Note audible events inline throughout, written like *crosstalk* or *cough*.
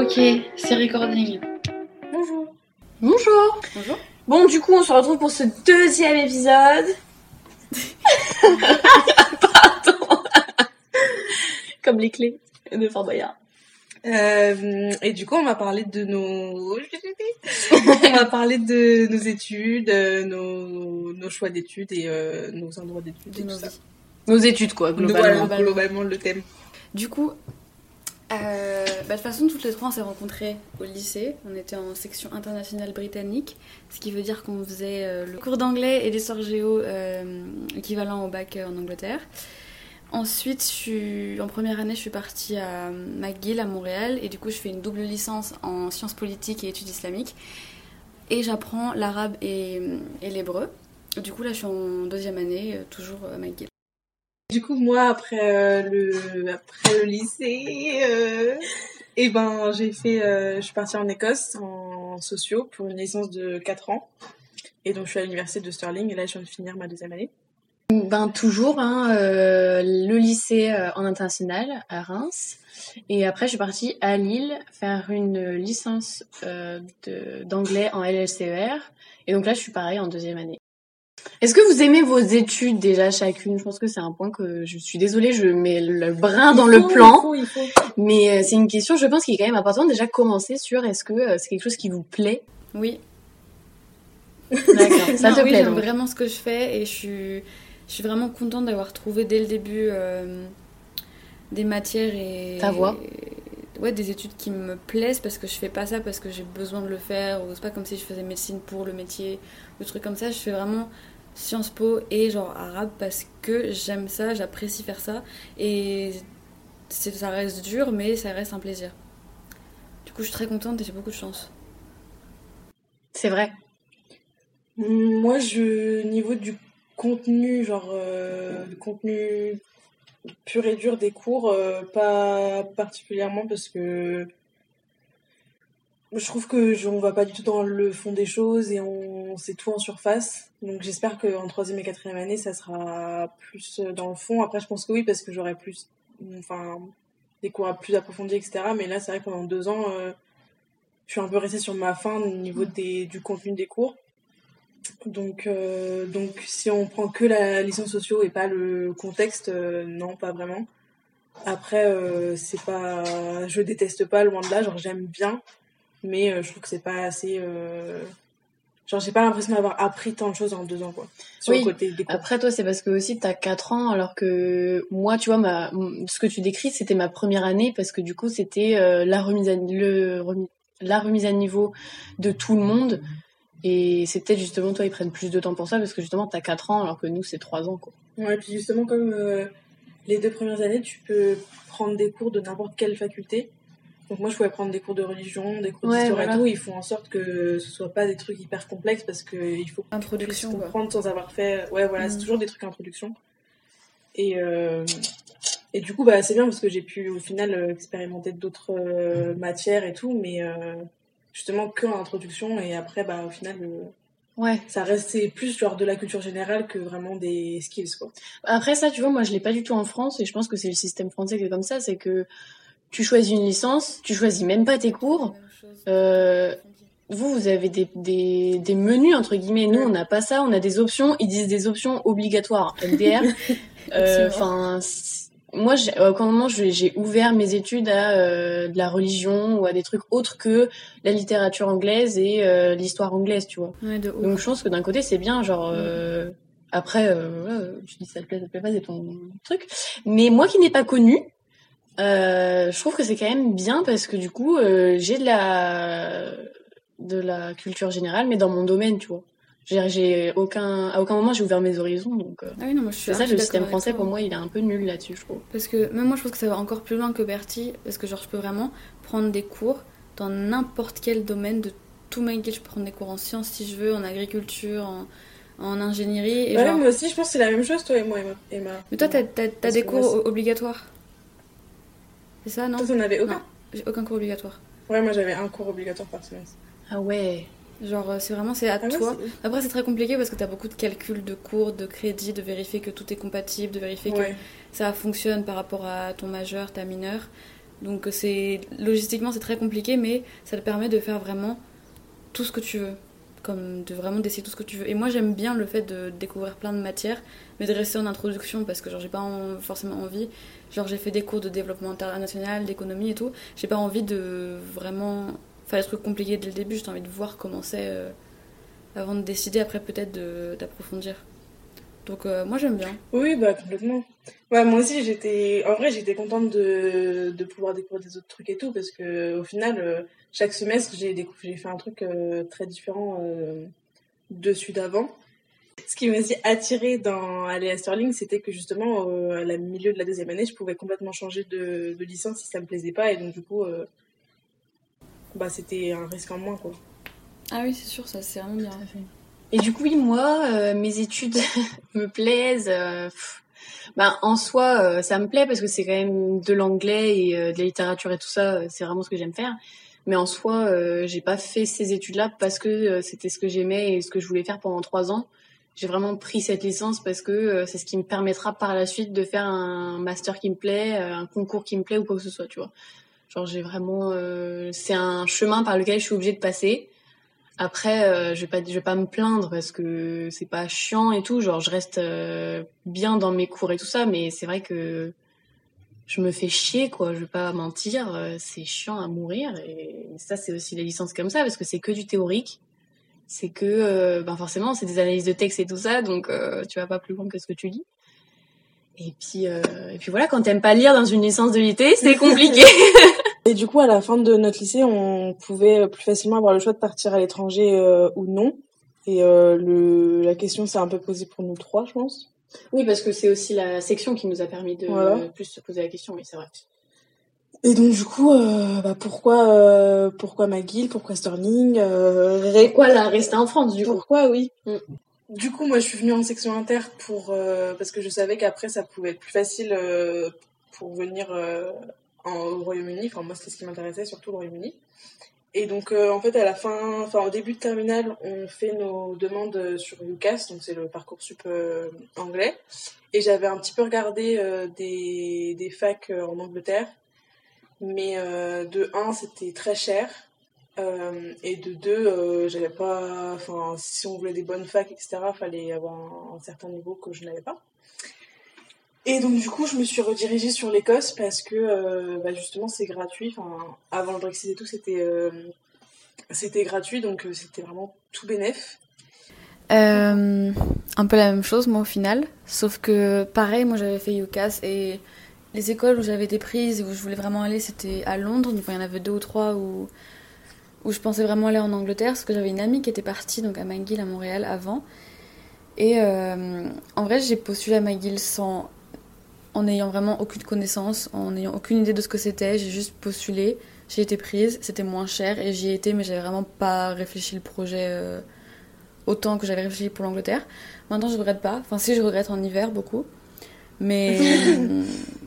Ok, c'est recording. Bonjour. Bonjour. Bonjour. Bon, du coup, on se retrouve pour ce deuxième épisode. *laughs* Pardon. Comme les clés de Fort Boyard. Euh, et du coup, on va parler de nos, on va parler de nos études, euh, nos, nos choix d'études et euh, nos endroits d'études et De tout nos ça. Nos études, quoi, globalement. Globalement. Voilà, globalement, le thème. Du coup, euh, bah, de toute façon, toutes les trois, on s'est rencontrés au lycée. On était en section internationale britannique, ce qui veut dire qu'on faisait euh, le cours d'anglais et d'histoire géo euh, équivalent au bac euh, en Angleterre. Ensuite, en première année, je suis partie à McGill à Montréal et du coup, je fais une double licence en sciences politiques et études islamiques. Et j'apprends l'arabe et, et l'hébreu. Du coup, là, je suis en deuxième année, toujours à McGill. Du coup, moi, après euh, le après le lycée, euh, et ben j'ai fait, euh, je suis partie en Écosse en sociaux pour une licence de 4 ans. Et donc je suis à l'université de Stirling et là je viens de finir ma deuxième année. Ben toujours, hein, le lycée en international à Reims. Et après, je suis partie à Lille faire une licence euh, d'anglais en LLCER. Et donc là, je suis pareil en deuxième année. Est-ce que vous aimez vos études déjà chacune? Je pense que c'est un point que je suis désolée, je mets le brin dans le plan. Il faut, il faut. Mais euh, c'est une question, je pense, qui est quand même importante. Déjà, commencer sur est-ce que euh, c'est quelque chose qui vous plaît? Oui, D'accord, *laughs* ça Non, te oui, plaît j'aime vraiment ce que je fais et je suis, je suis vraiment contente d'avoir trouvé dès le début euh, des matières et Ta voie. ouais, des études qui me plaisent parce que je fais pas ça parce que j'ai besoin de le faire ou c'est pas comme si je faisais médecine pour le métier ou des trucs comme ça. Je fais vraiment Sciences Po et genre arabe parce que j'aime ça, j'apprécie faire ça et ça reste dur mais ça reste un plaisir. Du coup, je suis très contente et j'ai beaucoup de chance. C'est vrai. Moi, je niveau du contenu, genre euh, contenu pur et dur des cours, euh, pas particulièrement parce que je trouve que je- on va pas du tout dans le fond des choses et on c'est tout en surface. Donc j'espère qu'en troisième et quatrième année, ça sera plus dans le fond. Après, je pense que oui parce que j'aurai plus, enfin, des cours plus approfondis, etc. Mais là, c'est vrai que pendant deux ans, euh, je suis un peu restée sur ma fin au niveau des, du contenu des cours. Donc, euh, donc si on prend que la licence sociaux et pas le contexte, euh, non, pas vraiment. Après, euh, c'est pas, je déteste pas loin de là, genre j'aime bien, mais euh, je trouve que c'est pas assez. euh, Genre j'ai pas l'impression d'avoir appris tant de choses en deux ans quoi. Sur Oui. le côté des. Après, toi, c'est parce que aussi t'as 4 ans, alors que moi, tu vois, ma, ce que tu décris, c'était ma première année, parce que du coup, c'était euh, la, remise à, le, la remise à niveau de tout le monde. Et c'est peut-être justement, toi, ils prennent plus de temps pour ça, parce que justement, t'as 4 ans, alors que nous, c'est 3 ans, quoi. Ouais, et puis justement, comme les deux premières années, tu peux prendre des cours de n'importe quelle faculté. Donc moi, je pouvais prendre des cours de religion, des cours Ouais, d'histoire voilà. et tout. Ils font en sorte que ce soit pas des trucs hyper complexes parce qu'il faut Introduction, comprendre sans avoir fait. Ouais, voilà, c'est Mm. toujours des trucs introduction. Et, euh, et du coup, bah, c'est bien parce que j'ai pu au final euh, expérimenter d'autres euh, matières et tout, mais euh, justement que en introduction. Et après, bah, au final, Ouais. ça reste c'est plus genre de la culture générale que vraiment des skills, quoi. Après ça, tu vois, moi, je l'ai pas du tout en France, et je pense que c'est le système français qui est comme ça, c'est que tu choisis une licence, tu choisis même pas tes cours, Euh, vous, vous avez des, des, des menus, entre guillemets. Nous, on n'a pas ça. On a des options. Ils disent des options obligatoires. MDR. *laughs* Euh, Enfin, moi, aucun moment, je- j'ai ouvert mes études à euh, de la religion ou à des trucs autres que la littérature anglaise et euh, l'histoire anglaise, tu vois. Ouais, de. Donc, je pense que d'un côté, c'est bien. Genre, euh, après, euh, voilà, tu dis ça te plaît, ça te plaît pas, c'est ton truc. Mais moi qui n'ai pas connu, euh, je trouve que c'est quand même bien parce que du coup, euh, j'ai de la de la culture générale, mais dans mon domaine, tu vois. J'ai, j'ai aucun, à aucun moment j'ai ouvert mes horizons, donc euh, Ah oui, non, moi je suis c'est ça le système français pour moi, il est un peu nul là-dessus, je trouve. Parce que même moi je pense que ça va encore plus loin que Bertie, parce que genre je peux vraiment prendre des cours dans n'importe quel domaine de tout McGill. Je peux prendre des cours en sciences si je veux, en agriculture, en, en ingénierie. Et Ouais, genre... moi aussi, je pense que c'est la même chose, toi et moi, Emma. Mais toi t'as, des cours moi, obligatoires? C'est ça, non Toi, t'en avais aucun Non. J'ai aucun cours obligatoire. Ouais, moi j'avais un cours obligatoire par semestre. Ah ouais. Genre euh, c'est vraiment c'est à Ah toi. Après c'est très compliqué parce que t'as beaucoup de calculs de cours, de crédits, de vérifier que tout est compatible, de vérifier que ça fonctionne par rapport à ton majeur, ta mineure. Donc c'est logistiquement c'est très compliqué, mais ça te permet de faire vraiment tout ce que tu veux, comme de vraiment d'essayer tout ce que tu veux. Et moi j'aime bien le fait de découvrir plein de matières, mais de rester en introduction parce que genre j'ai pas forcément envie. Genre j'ai fait des cours de développement international, d'économie et tout. J'ai pas envie de vraiment faire des trucs compliqués dès le début. J'ai envie de voir comment c'est euh, avant de décider après peut-être d'approfondir. Donc euh, moi j'aime bien. Oui, bah complètement. Moi aussi j'étais, en vrai j'étais contente de, de pouvoir découvrir des autres trucs et tout parce que au final euh, chaque semestre j'ai j'ai fait un truc très différent de celui d'avant. Ce qui m'a aussi attiré dans aller à Sterling, c'était que justement à la milieu de la deuxième année, je pouvais complètement changer de, de licence si ça me plaisait pas et donc du coup bah c'était un risque en moins quoi. Ah oui, c'est sûr, ça c'est vraiment bien. Et du coup, oui, moi, euh, mes études *laughs* me plaisent. Euh, ben, en soi, euh, ça me plaît parce que c'est quand même de l'anglais et de la littérature et tout ça. C'est vraiment ce que j'aime faire. Mais en soi, j'ai pas fait ces études-là parce que c'était ce que j'aimais et ce que je voulais faire pendant trois ans. J'ai vraiment pris cette licence parce que c'est ce qui me permettra par la suite de faire un master qui me plaît, un concours qui me plaît ou quoi que ce soit, tu vois. Genre j'ai vraiment, c'est un chemin par lequel je suis obligée de passer après, euh, je vais pas, vais pas me plaindre parce que c'est pas chiant et tout. Genre, je reste euh, bien dans mes cours et tout ça, mais c'est vrai que je me fais chier, quoi. Je vais pas mentir, euh, c'est chiant à mourir. Et ça, c'est aussi les licences comme ça parce que c'est que du théorique. C'est que, ben forcément, c'est des analyses de texte et tout ça, donc tu vas pas plus loin que ce que tu lis. Et puis, et puis voilà, quand t'aimes pas lire dans une licence de l'IT, c'est *laughs* compliqué. *laughs* Et du coup, à la fin de notre lycée, on pouvait plus facilement avoir le choix de partir à l'étranger euh, ou non. Et euh, le, la question s'est un peu posée pour nous trois, je pense. Oui, parce que c'est aussi la section qui nous a permis de plus se poser la question, oui, c'est vrai. Et donc du coup, euh, bah, pourquoi euh, pourquoi McGill, pourquoi Sterling euh, Pourquoi la rester en France du coup? Pourquoi oui. Mm. Du coup, moi, je suis venue en section inter pour parce que je savais qu'après ça pouvait être plus facile pour venir au Royaume-Uni. Enfin, moi, c'était ce qui m'intéressait, surtout le Royaume-Uni. Et donc, euh, en fait, à la fin, enfin, au début de terminale, on fait nos demandes sur UCAS, donc c'est le parcours sup euh, anglais. Et j'avais un petit peu regardé euh, des, des facs en Angleterre. Mais de un, c'était très cher. et de deux, j'avais pas, enfin, si on voulait des bonnes facs, etc., fallait avoir un certain niveau que je n'avais pas. Et donc du coup, je me suis redirigée sur l'Écosse parce que euh, bah, justement c'est gratuit. Enfin, avant le Brexit et tout, c'était euh, c'était gratuit, donc euh, c'était vraiment tout bénef. un peu la même chose moi au final, sauf que pareil, moi j'avais fait UCAS et les écoles où j'avais été prise et où je voulais vraiment aller, c'était à Londres. Il y en avait deux ou trois où où je pensais vraiment aller en Angleterre, parce que j'avais une amie qui était partie donc à McGill à Montréal avant. Et en vrai, j'ai postulé à McGill sans en n'ayant vraiment aucune connaissance, en n'ayant aucune idée de ce que c'était. J'ai juste postulé, j'ai été prise, c'était moins cher et j'y ai été, mais j'avais vraiment pas réfléchi le projet euh, autant que j'avais réfléchi pour l'Angleterre. Maintenant, je regrette pas. Enfin, si, je regrette en hiver beaucoup. Mais *laughs*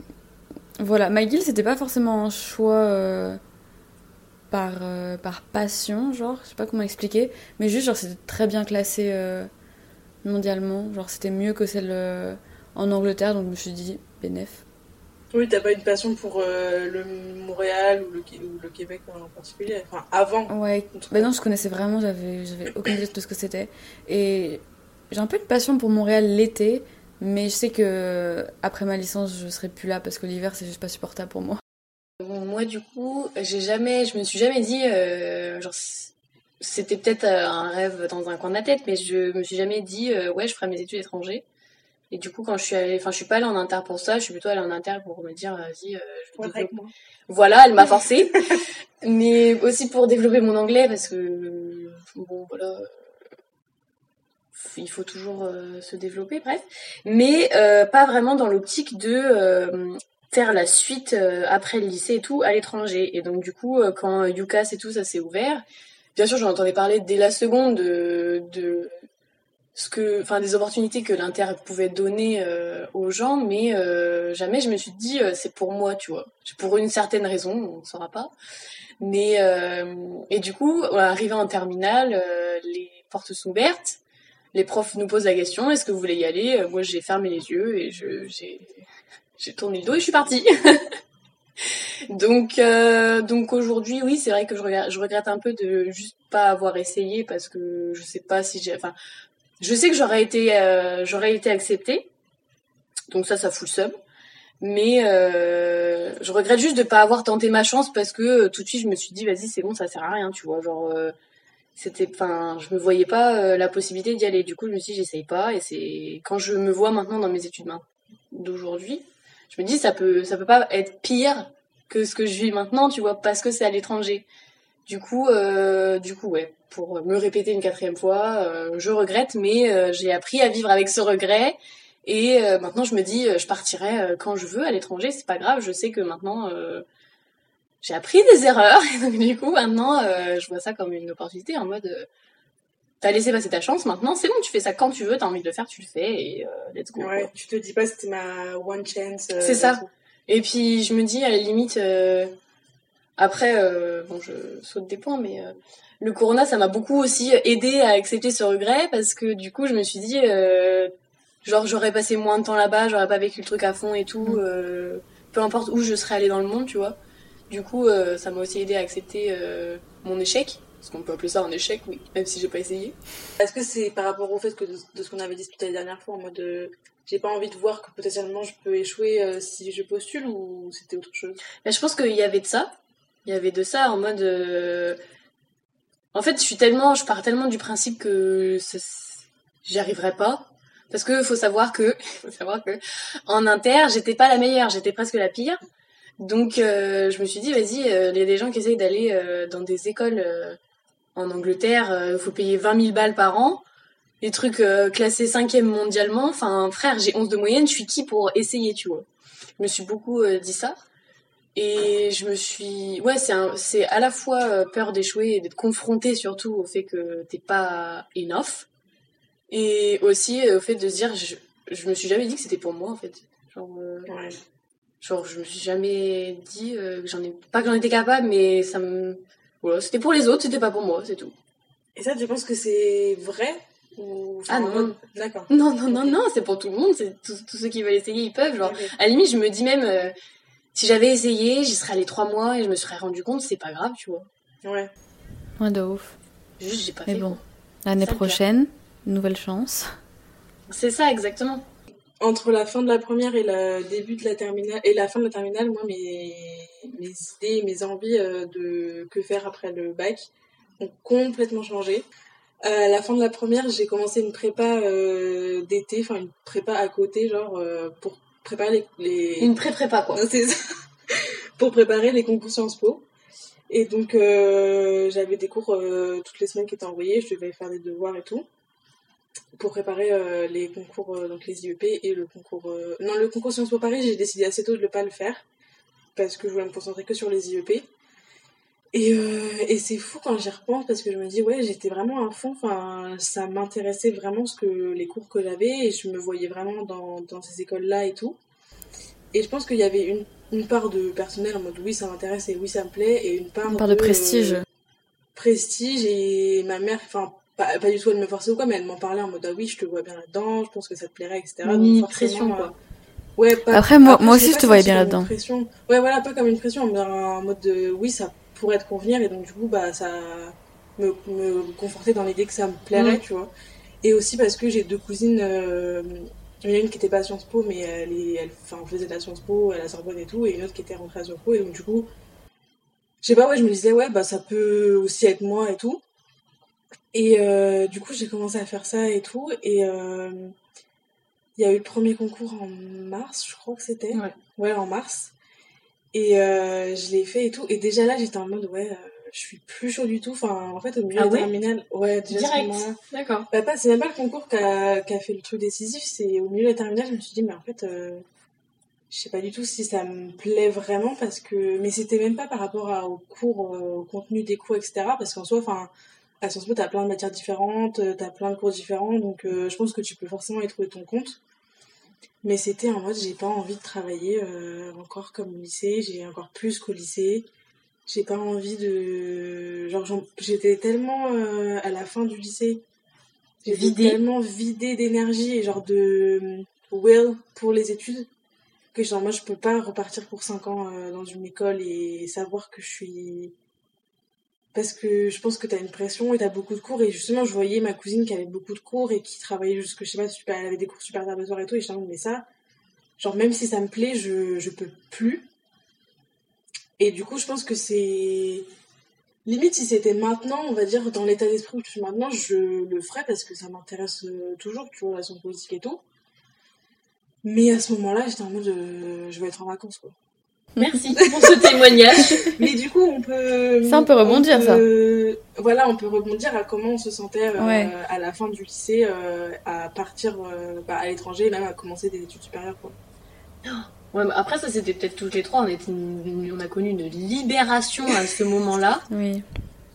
voilà, McGill, c'était pas forcément un choix euh, par, euh, par passion, genre, je sais pas comment expliquer, mais juste, genre, c'était très bien classé mondialement. Genre, c'était mieux que celle en Angleterre, donc je me suis dit, bénéf. Oui, t'as pas une passion pour euh, le Montréal ou le, le, Québec en particulier? Enfin, avant Ouais, bah non, je connaissais vraiment, j'avais, j'avais aucune idée de ce que c'était. Et j'ai un peu une passion pour Montréal l'été, mais je sais que après ma licence, je serai plus là parce que l'hiver, c'est juste pas supportable pour moi. moi, du coup, j'ai jamais, je me suis jamais dit, euh, genre, c'était peut-être euh, un rêve dans un coin de ma tête, mais je me suis jamais dit, ouais, je ferai mes études étrangères. Et du coup, quand je suis allée, enfin, je suis pas allée en inter pour ça, je suis plutôt allée en inter pour me dire, vas-y, euh, je vais Voilà, elle m'a forcé. *laughs* mais aussi pour développer mon anglais parce que, bon, voilà, il faut toujours euh, se développer, bref. Mais euh, pas vraiment dans l'optique de faire la suite après le lycée et tout à l'étranger. Et donc, du coup, quand UCAS et tout, ça s'est ouvert, bien sûr, j'en entendais parler dès la seconde de, ce que, enfin, des opportunités que l'Inter pouvait donner euh, aux gens, mais euh, jamais je me suis dit euh, c'est pour moi, tu vois. Pour une certaine raison, on ne saura pas. Mais et du coup, arrivé en terminale, les portes sont ouvertes. Les profs nous posent la question est-ce que vous voulez y aller? Moi, j'ai fermé les yeux et j'ai tourné le dos et je suis partie. *laughs* Donc, euh, donc aujourd'hui, oui, c'est vrai que je regrette, un peu de juste pas avoir essayé parce que je sais pas si j'ai, enfin, je sais que j'aurais été, euh, j'aurais été acceptée. Donc ça, ça fout le seum. Mais euh, je regrette juste de pas avoir tenté ma chance parce que euh, tout de suite je me suis dit vas-y c'est bon ça sert à rien tu vois genre euh, c'était enfin je me voyais pas euh, la possibilité d'y aller. Du coup je me suis dit j'essaye pas. Et c'est quand je me vois maintenant dans mes études d'aujourd'hui je me dis ça peut ça peut pas être pire que ce que je vis maintenant tu vois parce que c'est à l'étranger. Du coup euh, du coup ouais pour me répéter une quatrième fois euh, je regrette mais euh, j'ai appris à vivre avec ce regret. Et euh, maintenant, je me dis, je partirai quand je veux à l'étranger, c'est pas grave. Je sais que maintenant, j'ai appris des erreurs. *laughs* Et donc, du coup, maintenant, euh, je vois ça comme une opportunité en mode, euh, t'as laissé passer ta chance. Maintenant, c'est bon, tu fais ça quand tu veux, t'as envie de le faire, tu le fais et euh, let's go. Ouais, quoi. tu te dis pas c'était ma one chance. C'est ça. et tout. Et puis, je me dis, à la limite, après, bon, je saute des points, mais le corona, ça m'a beaucoup aussi aidé à accepter ce regret parce que du coup, je me suis dit, genre, j'aurais passé moins de temps là-bas, j'aurais pas vécu le truc à fond et tout, euh, peu importe où je serais allée dans le monde, tu vois. Du coup, euh, ça m'a aussi aidé à accepter euh, mon échec, parce qu'on peut appeler ça un échec, oui, même si j'ai pas essayé. Est-ce que c'est par rapport au fait que de, de ce qu'on avait discuté la dernière fois en mode euh, j'ai pas envie de voir que potentiellement je peux échouer euh, si je postule ou c'était autre chose? Mais je pense qu'il y avait de ça. Il y avait de ça en mode. euh, En fait, je suis tellement, je pars tellement du principe que ça- j'y arriverai pas. Parce que faut savoir que, *laughs* faut savoir que en inter, j'étais pas la meilleure, j'étais presque la pire. Donc, euh, je me suis dit, vas-y, euh, il y a des gens qui essayent d'aller euh, dans des écoles en Angleterre, il faut payer 20 000 balles par an. Les trucs classés cinquième mondialement. Enfin, frère, j'ai 11 de moyenne, je suis qui pour essayer, tu vois? Je me suis beaucoup dit ça. Et je me suis, ouais, c'est à la fois peur d'échouer et d'être confronté surtout au fait que t'es pas enough, et aussi au fait de se dire, je, je me suis jamais dit que c'était pour moi en fait. Ouais. Genre je me suis jamais dit euh, que j'en ai pas que j'en étais capable, mais ça me, voilà, c'était pour les autres, c'était pas pour moi, c'est tout. Et ça, tu penses que c'est vrai ou... Ah non. mode- D'accord. Non, non, non, non, c'est pour tout le monde, c'est tous tous ceux qui veulent essayer, ils peuvent. Genre, à la limite, je me dis même, euh, si j'avais essayé, j'y serais allée trois mois et je me serais rendu compte, c'est pas grave, tu vois. Ouais. Ouais, de ouf. Juste, j'ai pas Mais fait. bon, quoi. l'année prochaine, nouvelle chance. C'est ça, exactement. Entre la fin de la première et le début de la terminale et la fin de la terminale, moi mes mes idées, mes envies euh, de que faire après le bac ont complètement changé. À la fin de la première, j'ai commencé une prépa euh, d'été, enfin une prépa à côté, genre euh, pour préparer les, les... Une pré-prépa, quoi. Non, *laughs* c'est ça. pour préparer les concours Sciences Po. Et donc, euh, j'avais des cours euh, toutes les semaines qui étaient envoyés, je devais faire des devoirs et tout, pour préparer euh, les concours, euh, donc les IEP et le concours... euh, Non, le concours Sciences Po Paris, j'ai décidé assez tôt de ne pas le faire, parce que je voulais me concentrer que sur les IEP. Et, et c'est fou quand j'y repense, parce que je me dis, ouais, j'étais vraiment à fond, enfin, ça m'intéressait vraiment ce que les cours que j'avais, et je me voyais vraiment dans, dans ces écoles-là et tout. Et je pense qu'il y avait une, une part de personnel en mode oui ça m'intéresse et oui ça me plaît et une part, Une part de prestige. prestige et ma mère enfin pas, pas du tout elle me forçait ou quoi mais elle m'en parlait en mode ah oui je te vois bien là-dedans je pense que ça te plairait etc Mini Donc, pression, quoi. euh, ouais pas, Après, moi- moi aussi, je te voyais bien là-dedans. une pression ouais voilà pas comme une pression mais en mode de oui ça pourrait te convenir et donc du coup bah ça me, me confortait dans l'idée que ça me plairait Mm. tu vois et aussi parce que j'ai deux cousines euh, il y en a une qui était pas à Sciences Po, mais elle, est, elle enfin, faisait de la Sciences Po à la Sorbonne et tout, et une autre qui était rentrée à Sciences Po, et donc du coup, je sais pas, ouais, je me disais, ouais, bah ça peut aussi être moi et tout. Et euh, du coup, j'ai commencé à faire ça et tout, et euh, il y a eu le premier concours en mars, je crois que c'était. Ouais. Ouais, en mars. Et euh, je l'ai fait et tout, et déjà là, j'étais en mode, ouais, je suis plus chaud du tout. Enfin, en fait, au milieu Ah de ouais terminale, ouais, déjà Direct. D'accord. Bah, pas, c'est même pas le concours qui a, fait le truc décisif, c'est au milieu de la terminale, je me suis dit, mais en fait, je sais pas du tout si ça me plaît vraiment parce que, mais c'était même pas par rapport à, au cours, euh, au contenu des cours, etc. Parce qu'en soi, enfin, à Sciences Po, t'as plein de matières différentes, euh, t'as plein de cours différents, donc euh, je pense que tu peux forcément y trouver ton compte. Mais c'était en mode, j'ai pas envie de travailler euh, encore comme au lycée, j'ai encore plus qu'au lycée. J'ai pas envie de. Genre, j'étais tellement euh, à la fin du lycée. J'étais tellement vidée d'énergie et genre de will pour les études que genre moi je peux pas repartir pour 5 ans dans une école et savoir que je suis parce que je pense que tu as une pression et tu as beaucoup de cours. Et justement je voyais ma cousine qui avait beaucoup de cours et qui travaillait jusque je sais pas elle avait des cours super tard le soir et tout et je disais mais ça genre même si ça me plaît je je peux plus. Et du coup je pense que c'est limite si c'était maintenant on va dire dans l'état d'esprit où je suis maintenant je le ferais parce que ça m'intéresse euh, toujours tu vois la son politique et tout. Mais à ce moment-là, j'étais en mode euh, je vais être en vacances quoi. Merci pour ce témoignage. Mais du coup, on peut. Ça, on peut rebondir, ça. Voilà, on peut rebondir à comment on se sentait euh, à la fin du lycée, euh, à partir bah, à l'étranger, même à commencer des études supérieures. Quoi. Ouais, après, ça, c'était peut-être toutes les trois. On, était on a connu une libération à ce moment-là. Oui.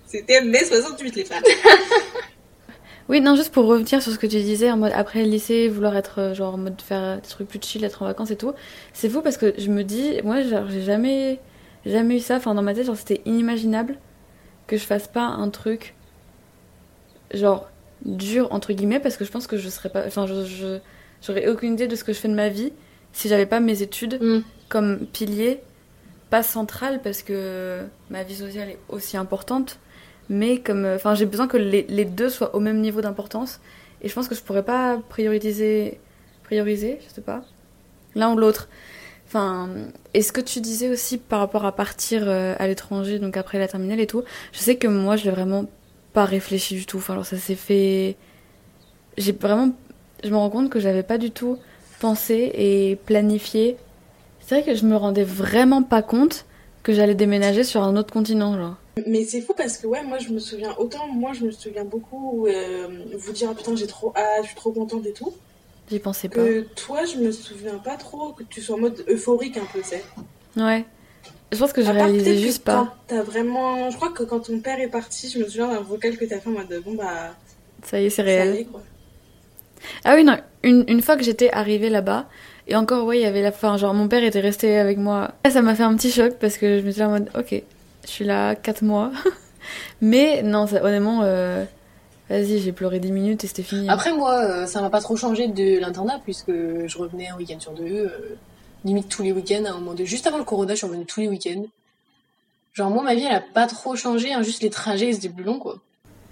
C'était mai 68, les femmes. *laughs* Oui, non, juste pour revenir sur ce que tu disais, en mode après le lycée, vouloir être euh, genre en mode faire des trucs plus chill, être en vacances et tout. C'est fou parce que je me dis, moi, genre, j'ai jamais, jamais eu ça. Enfin, dans ma tête, genre, c'était inimaginable que je fasse pas un truc, genre, dur, entre guillemets, parce que je pense que je serais pas, enfin, je, j'aurais aucune idée de ce que je fais de ma vie si j'avais pas mes études mm. comme pilier, pas central parce que ma vie sociale est aussi importante mais comme euh, enfin j'ai besoin que les, les, deux soient au même niveau d'importance. Et je pense que je pourrais pas prioriser prioriser je sais pas l'un ou l'autre. Enfin et ce que tu disais aussi par rapport à partir euh, à l'étranger donc après la terminale et tout je sais que moi je l'ai vraiment pas réfléchi du tout. Enfin alors ça s'est fait j'ai vraiment je me rends compte que j'avais pas du tout pensé et planifié. C'est vrai que je me rendais vraiment pas compte que j'allais déménager sur un autre continent genre mais c'est fou parce que ouais, moi je me souviens, autant moi je me souviens beaucoup euh, vous dire ah, putain j'ai trop hâte, je suis trop contente et tout. J'y pensais pas. Que toi je me souviens pas trop que tu sois en mode euphorique un peu, c'est. Ouais. Je pense que je réalisais juste pas. T'as vraiment. Je crois que quand ton père est parti, je me souviens d'un vocal que t'as fait en mode bon bah. Ça y est, c'est réel. Ah oui, non, une, une fois que j'étais arrivée là-bas, et encore, ouais, il y avait la fin, genre mon père était resté avec moi. Ça m'a fait un petit choc parce que je me suis en mode ok, je suis là 4 mois. *laughs* Mais non, honnêtement, euh, vas-y, j'ai pleuré 10 minutes et c'était fini. Après, moi, euh, ça m'a pas trop changé de l'internat puisque je revenais un week-end sur deux, euh, limite tous les week-ends. À un moment de... Juste avant le corona, je suis revenue tous les week-ends. Genre, moi, ma vie, elle a pas trop changé, hein, juste les trajets, c'était plus long, quoi.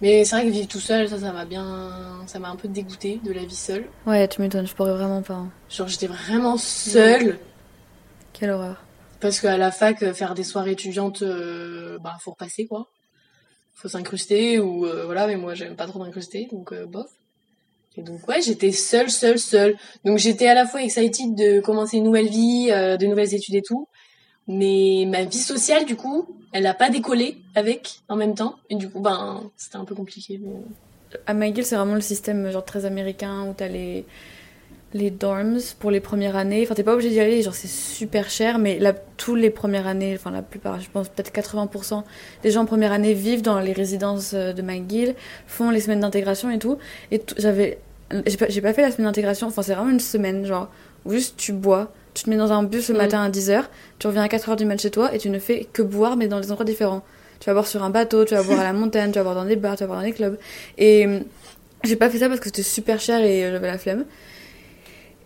Mais c'est vrai que vivre tout seul, ça, ça m'a bien. Ça m'a un peu dégoûté de la vie seule. Ouais, tu m'étonnes, je pourrais vraiment pas. Hein. Genre, j'étais vraiment seule. Quelle horreur. Parce qu'à la fac, euh, faire des soirées étudiantes, euh, bah, faut repasser, quoi. Faut s'incruster, ou euh, voilà, mais moi, j'aime pas trop m'incruster, donc bof. Et donc, ouais, j'étais seule, seule, seule. Donc, j'étais à la fois excited de commencer une nouvelle vie, de nouvelles études et tout. Mais ma vie sociale, du coup, elle a pas décollé avec, en même temps. Et du coup, ben, c'était un peu compliqué. À McGill, c'est vraiment le système, genre, très américain, où t'as les les dorms pour les premières années. Enfin, t'es pas obligé d'y aller, genre c'est super cher, mais là, tous les premières années, enfin la plupart, je pense peut-être 80% des gens en première année vivent dans les résidences euh, de McGill, font les semaines d'intégration et tout. Et j'avais, j'ai pas, pas, fait la semaine d'intégration, enfin c'est vraiment une semaine, genre, où juste tu bois, tu te mets dans un bus le mm. matin à 10h, tu reviens à 4h du mat chez toi et tu ne fais que boire, mais dans des endroits différents. Tu vas boire sur un bateau, tu vas boire à la montagne, tu vas boire dans des bars, tu vas boire dans des clubs. Et j'ai pas fait ça parce que c'était super cher et euh, j'avais la flemme.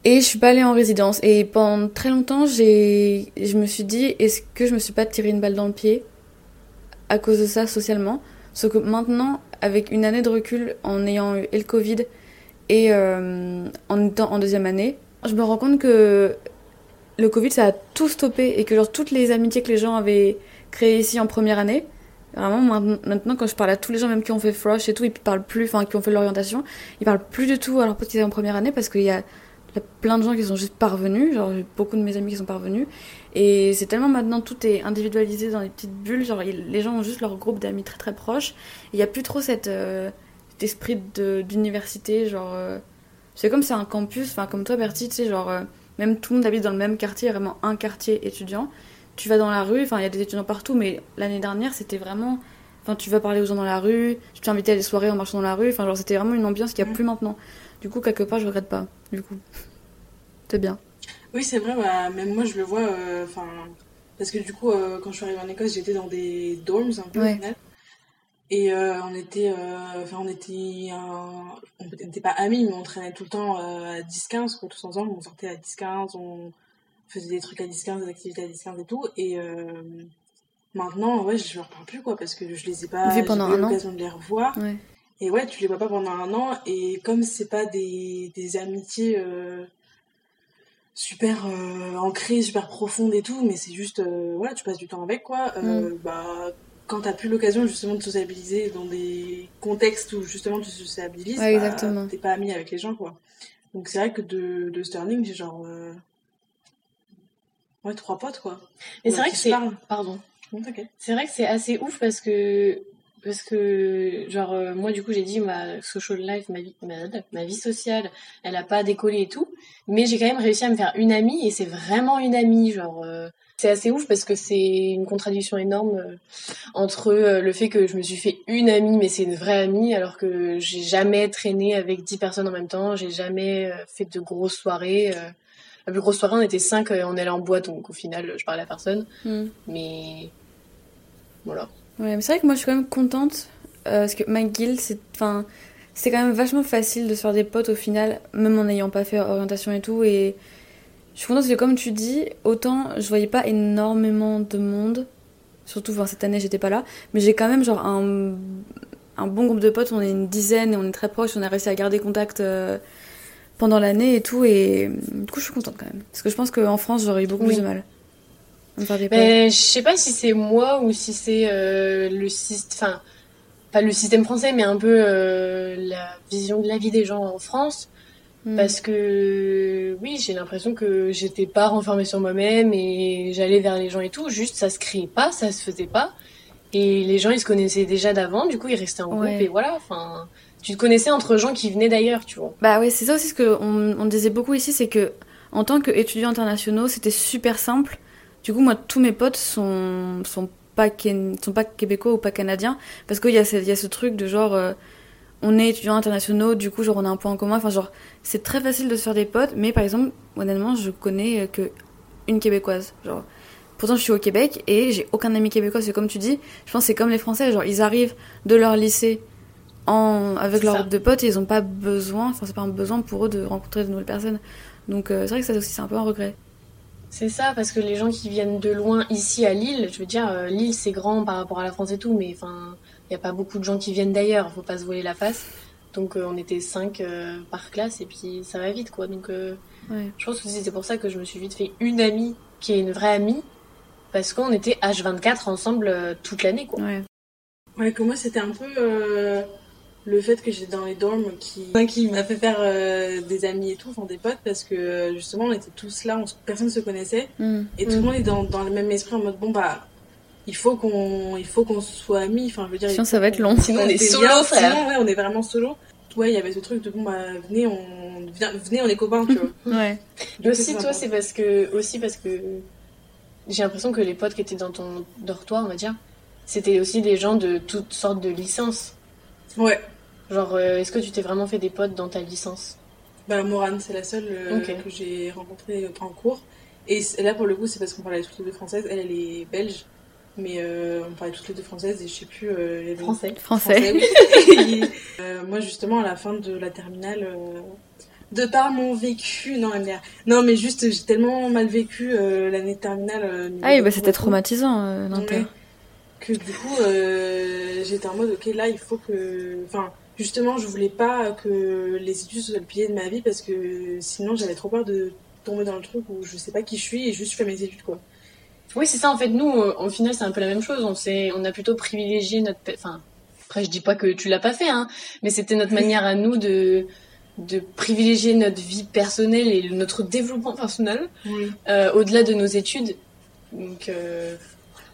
Et je suis pas allée en résidence. Et pendant très longtemps, j'ai, je me suis dit, est-ce que je me suis pas tiré une balle dans le pied à cause de ça socialement? Sauf que maintenant, avec une année de recul, en ayant eu le Covid et euh, en étant en deuxième année, je me rends compte que le Covid, ça a tout stoppé et que genre toutes les amitiés que les gens avaient créées ici en première année, Vraiment, maintenant, quand je parle à tous les gens, même qui ont fait Frosh et tout, ils parlent plus, enfin, qui ont fait l'orientation, ils parlent plus du tout à leur potes en première année parce qu'il y a plein de gens qui sont juste parvenus, genre beaucoup de mes amis qui sont parvenus. Et c'est tellement maintenant tout est individualisé dans des petites bulles, genre les gens ont juste leur groupe d'amis très très proches. Il n'y a plus trop euh, cet esprit d'université, genre. Euh, c'est comme c'est un campus, enfin comme toi Bertie, tu sais, genre euh, même tout le monde habite dans le même quartier, vraiment un quartier étudiant. Tu vas dans la rue, enfin il y a des étudiants partout, mais l'année dernière c'était vraiment. Enfin, tu vas parler aux gens dans la rue, tu t'invitais à des soirées en marchant dans la rue, enfin, genre, c'était vraiment une ambiance qu'il n'y a plus maintenant. Du coup, quelque part, je regrette pas. Du coup, *laughs* c'est bien. Oui, c'est vrai. Bah, même moi, je le vois. Euh, enfin, parce que du coup, euh, quand je suis arrivée en Écosse, j'étais dans des dorms un peu. Et euh, on était, enfin, on était, on n'était pas amis, mais on traînait tout le temps à 10-15, tous ensemble. On sortait à 10-15, on faisait des trucs à 10-15, des activités à 10-15 et tout. Et euh, maintenant, ouais, je leur parle plus, quoi, parce que je les ai pas, Vu j'ai pendant pas eu l'occasion de les revoir. Ouais. Et ouais, tu les vois pas pendant un an. Et comme c'est pas des, des amitiés euh, super euh, ancrées, super profondes et tout, mais c'est juste, euh, voilà, tu passes du temps avec, quoi. Euh, Bah, quand t'as plus l'occasion justement de sociabiliser dans des contextes où justement tu sociabilises, Ouais, bah, t'es pas ami avec les gens, quoi. Donc c'est vrai que de, de Sterling, j'ai genre. euh, Ouais, trois potes, quoi. Mais c'est vrai que c'est. Pardon. C'est vrai que c'est assez ouf parce que parce que genre euh, moi du coup j'ai dit ma social life ma vie ma, ma vie sociale elle a pas décollé et tout mais j'ai quand même réussi à me faire une amie et c'est vraiment une amie genre euh, c'est assez ouf parce que c'est une contradiction énorme euh, entre euh, le fait que je me suis fait une amie mais c'est une vraie amie alors que j'ai jamais traîné avec dix personnes en même temps j'ai jamais euh, fait de grosses soirées la plus grosse soirée on était cinq on allait en boîte donc au final je parlais à personne Mm. mais voilà Ouais, mais c'est vrai que moi je suis quand même contente euh, parce que McGill, c'est enfin, c'est quand même vachement facile de se faire des potes au final, même en n'ayant pas fait orientation et tout. Et je suis contente parce que, comme tu dis, autant je voyais pas énormément de monde, surtout enfin, cette année j'étais pas là, mais j'ai quand même genre un, un bon groupe de potes, on est une dizaine et on est très proches, on a réussi à garder contact euh, pendant l'année et tout. Et du coup, je suis contente quand même parce que je pense qu'en France j'aurais eu beaucoup Oui. plus de mal. Mais je sais pas si c'est moi ou si c'est euh, le système, enfin, pas le système français, mais un peu euh, la vision de la vie des gens en France. Mm. Parce que, oui, j'ai l'impression que j'étais pas renfermée sur moi-même et j'allais vers les gens et tout. Juste, ça se créait pas, ça se faisait pas. Et les gens, ils se connaissaient déjà d'avant, du coup, ils restaient en groupe Ouais. et voilà, enfin, tu te connaissais entre gens qui venaient d'ailleurs, tu vois. Bah ouais, c'est ça aussi ce qu'on on disait beaucoup ici, c'est que en tant qu'étudiants internationaux, c'était super simple. Du coup, moi, tous mes potes sont, sont, pas, sont pas québécois ou pas canadiens, parce qu'il y, a ce- il y a ce truc de genre, euh, on est étudiants internationaux, du coup, genre, on a un point en commun. Enfin, genre, c'est très facile de se faire des potes, mais par exemple, honnêtement, je connais que une québécoise. Genre, pourtant, je suis au Québec et j'ai aucun ami québécois. C'est comme tu dis, je pense que c'est comme les Français, genre, ils arrivent de leur lycée en, avec leur ça. groupe de potes et ils ont pas besoin, enfin, c'est pas un besoin pour eux de rencontrer de nouvelles personnes. Donc, euh, c'est vrai que ça aussi, c'est un peu un regret. C'est ça, parce que les gens qui viennent de loin ici à Lille, je veux dire, euh, Lille c'est grand par rapport à la France et tout, mais enfin, n'y a pas beaucoup de gens qui viennent d'ailleurs, faut pas se voiler la face. Donc euh, on était cinq euh, par classe et puis ça va vite quoi. Donc euh, Ouais. je pense que c'est pour ça que je me suis vite fait une amie qui est une vraie amie, parce qu'on était H24 ensemble euh, toute l'année quoi. Ouais. Ouais, que moi, c'était un peu euh, le fait que j'étais dans les dorms qui, qui m'a fait faire euh, des amis et tout, enfin des potes, parce que justement, on était tous là, on, personne ne se connaissait, Mm. et tout Mm. le monde est dans, dans le même esprit en mode bon, bah, il faut qu'on il faut qu'on soit amis, enfin, je veux dire. Sinon, ça va être long. Sinon on est solo bien, frère. sinon, ouais, on est vraiment solo. Ouais, il y avait ce truc de bon, bah, venez, on, venez, on est copains, tu vois. *laughs* Ouais. Coup, aussi toi c'est parce que aussi parce que j'ai l'impression que les potes qui étaient dans ton dortoir on va dire, c'était aussi des gens de toutes sortes de licences. Ouais. Genre, euh, est-ce que tu t'es vraiment fait des potes dans ta licence? Bah, Morane, c'est la seule euh, que j'ai rencontrée euh, en cours. Et là, pour le coup, c'est parce qu'on parlait toutes les deux françaises. Elle, elle est belge. Mais euh, on parlait toutes les deux françaises et je sais plus. euh, les Français. Français. *laughs* Et, euh, moi, justement, à la fin de la terminale, de par mon vécu, non, MDR. Non, mais juste, j'ai tellement mal vécu l'année terminale. Ah oui, bah c'était traumatisant, l'Inter. Ouais. Que du coup, j'étais en mode, ok, là, il faut que. Enfin, justement, je voulais pas que les études soient le pilier de ma vie parce que sinon, j'avais trop peur de tomber dans le truc où je sais pas qui je suis et juste je fais mes études, quoi. Oui, c'est ça, en fait, nous, euh, au final, c'est un peu la même chose. On, s'est- on a plutôt privilégié notre... Enfin, après, je dis pas que tu l'as pas fait, hein, mais c'était notre *laughs* manière à nous de, de privilégier notre vie personnelle et notre développement personnel Oui. euh, au-delà de nos études. Donc, euh,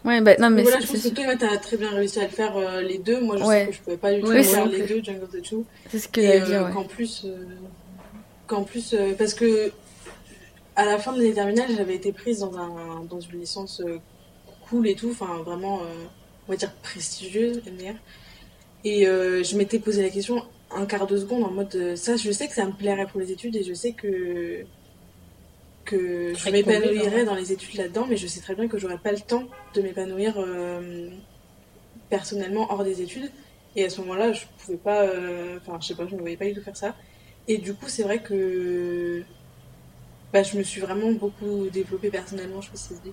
Ouais, bah non, mais voilà, c'est- je pense que toi, ouais, t'as très bien réussi à le faire euh, les deux. Moi, je Ouais. sais que je pouvais pas du tout Oui, faire les deux, Jungle the Two. c'est ce que j'allais euh, dire, ouais. qu'en plus, euh, qu'en plus, euh, parce que à la fin de l'année terminale, j'avais été prise dans un dans une licence euh, cool et tout, enfin vraiment, euh, on va dire prestigieuse, MDR. Et euh, je m'étais posé la question un quart de seconde en mode euh, ça, je sais que ça me plairait pour les études et je sais que que je m'épanouirais dans les études là-dedans, mais je sais très bien que j'aurais pas le temps de m'épanouir personnellement hors des études. Et à ce moment-là, je pouvais pas. Enfin, je sais pas, je ne voyais pas du tout faire ça. Et du coup, c'est vrai que. Bah, je me suis vraiment beaucoup développée personnellement, je sais pas si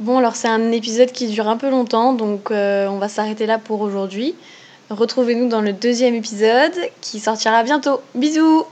Bon, alors c'est un épisode qui dure un peu longtemps, donc euh, on va s'arrêter là pour aujourd'hui. Retrouvez-nous dans le deuxième épisode qui sortira bientôt. Bisous